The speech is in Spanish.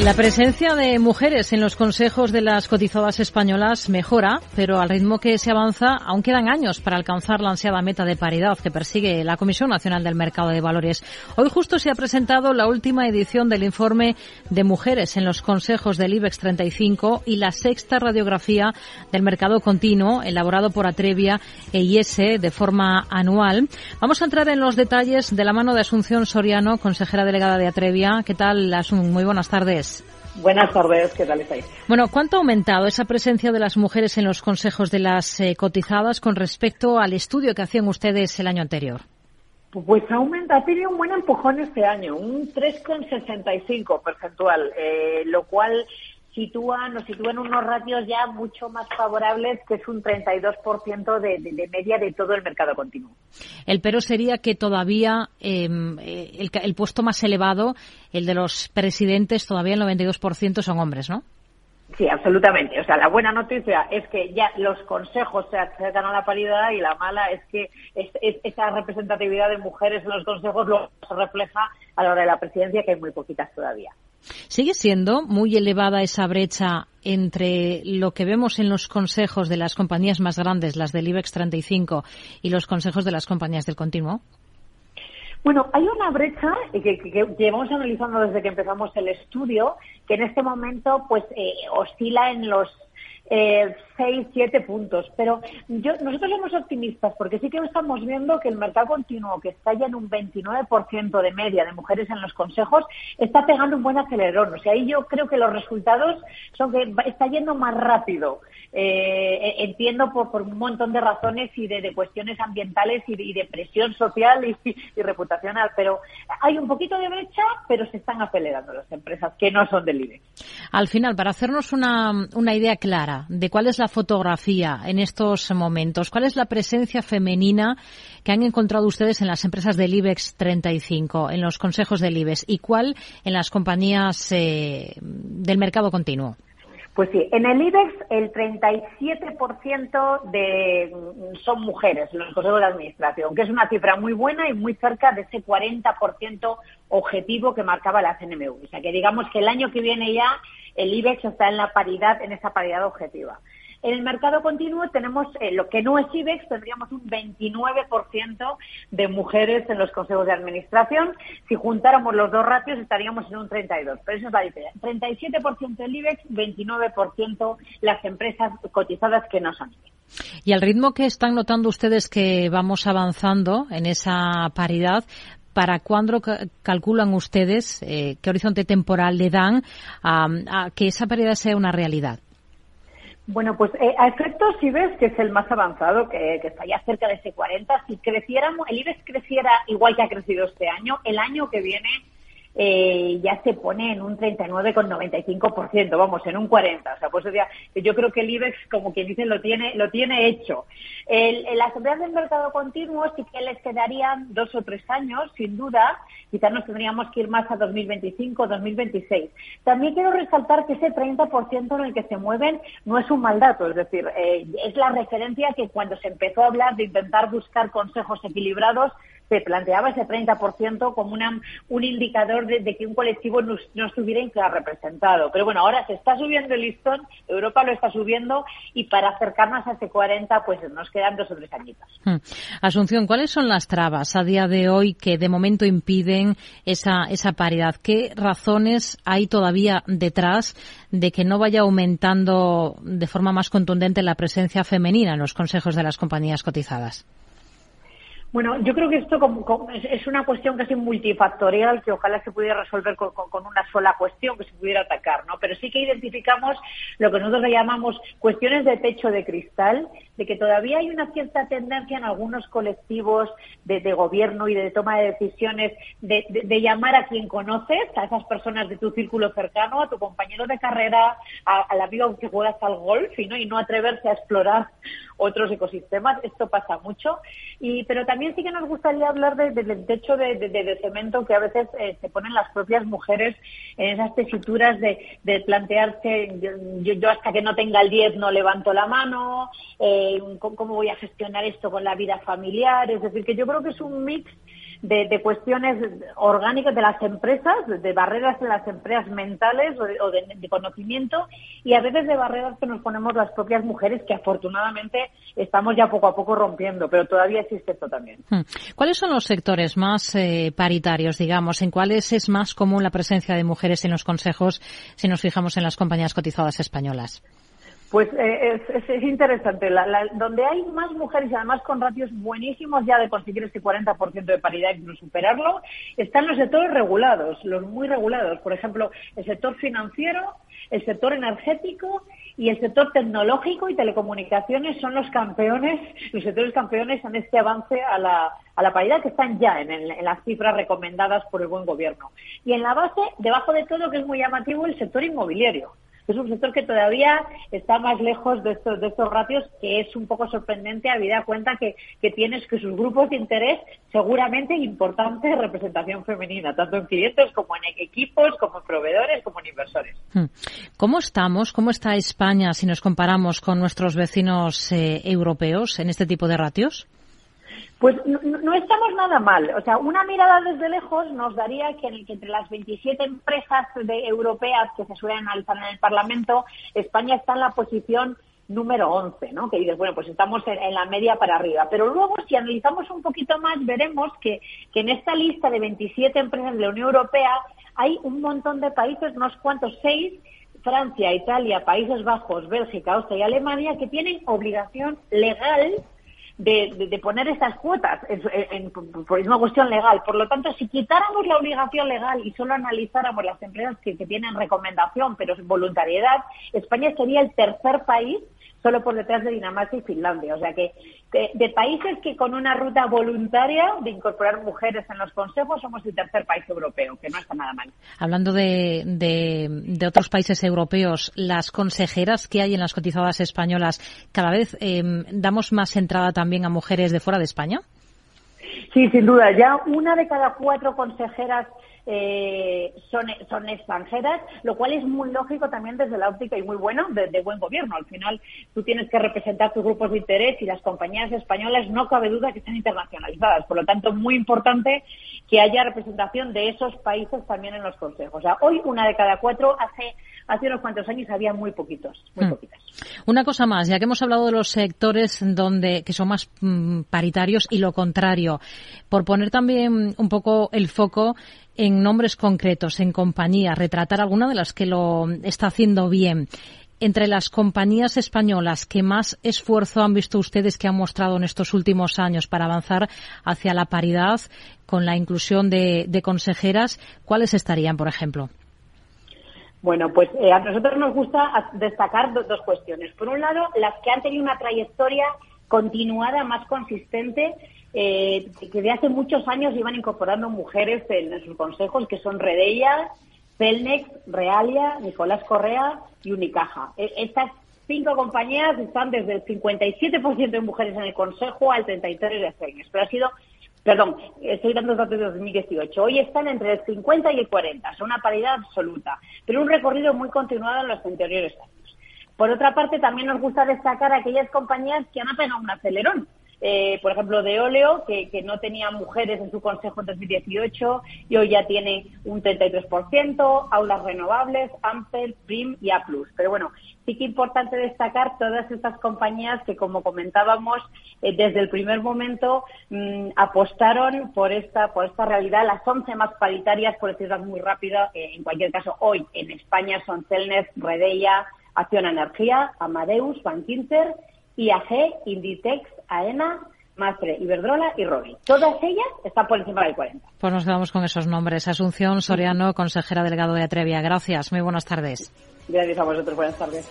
La presencia de mujeres en los consejos de las cotizadas españolas mejora, pero al ritmo que se avanza aún quedan años para alcanzar la ansiada meta de paridad que persigue la Comisión Nacional del Mercado de Valores. Hoy justo se ha presentado la última edición del informe de mujeres en los consejos del IBEX 35 y la sexta radiografía del mercado continuo elaborado por Atrevia e IS de forma anual. Vamos a entrar en los detalles de la mano de Asunción Soriano, consejera delegada de Atrevia. ¿Qué tal, Asun? Muy buenas tardes. Buenas tardes, ¿qué tal estáis? Bueno, ¿cuánto ha aumentado esa presencia de las mujeres en los consejos de las eh, cotizadas con respecto al estudio que hacían ustedes el año anterior? Pues aumenta, ha tenido un buen empujón este año, un 3,65 percentual, eh, lo cual sitúa, nos sitúan unos ratios ya mucho más favorables, que es un 32% de, de, de media de todo el mercado continuo. El pero sería que todavía em, eh, el, el puesto más elevado, el de los presidentes, todavía el 92% son hombres, ¿no? Sí, absolutamente. O sea, la buena noticia es que ya los consejos se acercan a la paridad y la mala es que es, es, esa representatividad de mujeres en los consejos luego se refleja a la hora de la presidencia, que hay muy poquitas todavía. ¿Sigue siendo muy elevada esa brecha entre lo que vemos en los consejos de las compañías más grandes, las del IBEX 35, y los consejos de las compañías del continuo? Bueno, hay una brecha que, que, que, llevamos analizando desde que empezamos el estudio, que en este momento pues eh, oscila en los eh, seis, siete puntos. Pero yo, nosotros somos optimistas porque sí que estamos viendo que el mercado continuo, que está ya en un 29% de media de mujeres en los consejos, está pegando un buen acelerón. O sea, ahí yo creo que los resultados son que está yendo más rápido. Eh, entiendo por, un montón de razones y de, cuestiones ambientales y de, presión social y, y, reputacional, pero hay un poquito de brecha, pero se están acelerando las empresas que no son del IBEX. Al final, para hacernos una, una idea clara de cuál es la fotografía en estos momentos, cuál es la presencia femenina que han encontrado ustedes en las empresas del IBEX 35, en los consejos del IBEX, y cuál en las compañías eh, del mercado continuo. Pues sí, en el IBEX el 37% de, son mujeres en los consejos de administración, que es una cifra muy buena y muy cerca de ese 40% objetivo que marcaba la CNMV. O sea, que digamos que el año que viene ya el IBEX está en la paridad, en esa paridad objetiva. En el mercado continuo tenemos eh, lo que no es IBEX, tendríamos un 29% de mujeres en los consejos de administración. Si juntáramos los dos ratios estaríamos en un 32%, pero esa es la diferencia. 37% el IBEX, 29% las empresas cotizadas que no son. Y al ritmo que están notando ustedes que vamos avanzando en esa paridad, ¿para cuándo calculan ustedes, eh, qué horizonte temporal le dan a que esa paridad sea una realidad? Bueno, pues eh, a efectos IBEX, que es el más avanzado, que, que, está ya cerca de ese 40, si creciéramos, el IBEX creciera igual que ha crecido este año, el año que viene eh, ya se pone en un 39,95%, vamos, en un 40%. O sea, pues yo creo que el IBEX, como quien dice, lo tiene, lo tiene hecho. El, el, las empresas del mercado continuo sí que les quedarían dos o tres años, sin duda. Quizás nos tendríamos que ir más a 2025, 2026. También quiero resaltar que ese 30% en el que se mueven no es un mal dato, es decir, eh, es la referencia que cuando se empezó a hablar de intentar buscar consejos equilibrados, se planteaba ese 30% como una, un indicador de, que un colectivo no, no estuviera infrarrepresentado. Pero bueno, ahora se está subiendo el listón, Europa lo está subiendo y para acercarnos a ese 40 pues nos quedan dos o tres añitos. Hmm. Asunción, ¿cuáles son las trabas a día de hoy que de momento impiden esa, esa paridad? ¿Qué razones hay todavía detrás de que no vaya aumentando de forma más contundente la presencia femenina en los consejos de las compañías cotizadas? Bueno, yo creo que esto como, es una cuestión casi multifactorial que ojalá se pudiera resolver con, con, una sola cuestión que se pudiera atacar, ¿no? Pero sí que identificamos lo que nosotros llamamos cuestiones de techo de cristal, de que todavía hay una cierta tendencia en algunos colectivos de, de gobierno y de toma de decisiones de, llamar a quien conoces, a esas personas de tu círculo cercano, a tu compañero de carrera, a, al amigo que juegas al golf y no, y no atreverse a explorar otros ecosistemas. Esto pasa mucho. Y, pero también sí que nos gustaría hablar de, del techo de, de, cemento que a veces eh, se ponen las propias mujeres en esas tesituras de, plantearse yo, yo, hasta que no tenga el 10 no levanto la mano, eh, eh, cómo voy a gestionar esto con la vida familiar. Es decir, que yo creo que es un mix de, cuestiones orgánicas de las empresas, de, barreras en las empresas mentales o, de, conocimiento y a veces de barreras que nos ponemos las propias mujeres que afortunadamente estamos ya poco a poco rompiendo, pero todavía existe esto también. Hmm. ¿Cuáles son los sectores más eh, paritarios, digamos? ¿En cuáles es más común la presencia de mujeres en los consejos si nos fijamos en las compañías cotizadas españolas? Pues eh, es, interesante. donde hay más mujeres y además con ratios buenísimos ya de conseguir ese 40% de paridad y no superarlo, están los sectores regulados, los muy regulados. Por ejemplo, el sector financiero, el sector energético y el sector tecnológico y telecomunicaciones son los campeones, los sectores campeones en este avance a la, a la paridad que están ya en, en, las cifras recomendadas por el buen gobierno. Y en la base, debajo de todo, que es muy llamativo, el sector inmobiliario es un sector que todavía está más lejos de estos, de estos ratios, que es un poco sorprendente, habida cuenta que, que tienes que sus grupos de interés seguramente importante representación femenina, tanto en clientes como en equipos, como en proveedores, como en inversores. Hmm. ¿Cómo estamos? ¿Cómo está España si nos comparamos con nuestros vecinos eh, europeos en este tipo de ratios? Pues no, estamos nada mal. O sea, una mirada desde lejos nos daría que, entre las 27 empresas de, europeas que se suelen analizar en el Parlamento, España está en la posición número 11, ¿no? Que dices, bueno, pues estamos en, la media para arriba. Pero luego, si analizamos un poquito más, veremos que, que en esta lista de 27 empresas de la Unión Europea hay un montón de países, unos cuantos, seis, Francia, Italia, Países Bajos, Bélgica, Austria y Alemania, que tienen obligación legal de, poner estas cuotas en, por una cuestión legal. Por lo tanto, si quitáramos la obligación legal y solo analizáramos las empresas que, que tienen recomendación, pero voluntariedad, España sería el tercer país solo por detrás de Dinamarca y Finlandia. O sea que de, países que con una ruta voluntaria de incorporar mujeres en los consejos somos el tercer país europeo, que no está nada mal. Hablando de, de, otros países europeos, las consejeras que hay en las cotizadas españolas, ¿cada vez em, damos más entrada también a mujeres de fuera de España? Sí, sin duda. Ya una de cada cuatro consejeras eh, son, son extranjeras, lo cual es muy lógico también desde la óptica y muy bueno de, buen gobierno. Al final tú tienes que representar tus grupos de interés y las compañías españolas no cabe duda que están internacionalizadas. Por lo tanto, muy importante que haya representación de esos países también en los consejos. O sea, hoy una de cada cuatro hace hace unos cuantos años había muy poquitos, muy hmm. poquitas. Una cosa más, ya que hemos hablado de los sectores donde que son más mm, paritarios y lo contrario, por poner también un poco el foco en nombres concretos, en compañías, retratar alguna de las que lo está haciendo bien. Entre las compañías españolas que más esfuerzo han visto ustedes que han mostrado en estos últimos años para avanzar hacia la paridad con la inclusión de, consejeras, ¿cuáles estarían, por ejemplo? Bueno, pues eh, a nosotros nos gusta destacar dos cuestiones. Por un lado, las que han tenido una trayectoria continuada, más consistente eh, que de hace muchos años iban incorporando mujeres en, sus consejos, que son Redeia, Celnex, Realia, Nicolás Correa y Unicaja. E, estas cinco compañías están desde el 57% de mujeres en el consejo al 33% de Celnex. Pero ha sido, perdón, estoy dando datos de 2018. Hoy están entre el 50 y el 40, son una paridad absoluta, pero un recorrido muy continuado en los anteriores años. Por otra parte, también nos gusta destacar aquellas compañías que han apenas un acelerón eh, por ejemplo, de óleo, que, no tenía mujeres en su consejo en 2018 y hoy ya tiene un 33%, aulas renovables, Ampel, Prim y A+. Pero bueno, sí que importante destacar todas estas compañías que, como comentábamos, eh, desde el primer momento mm, apostaron por esta, por esta realidad. Las 11 más paritarias, por decirlo muy rápido, eh, en cualquier caso, hoy en España son Celnes, Redeia, Acción Energía, Amadeus, Bankinter, IAG, Inditex, AENA, Mastre, Iberdrola y Robi. Todas ellas están por encima del 40. Pues nos quedamos con esos nombres. Asunción Soriano, consejera delegado de Atrevia. Gracias. Muy buenas tardes. Gracias a vosotros. Buenas tardes.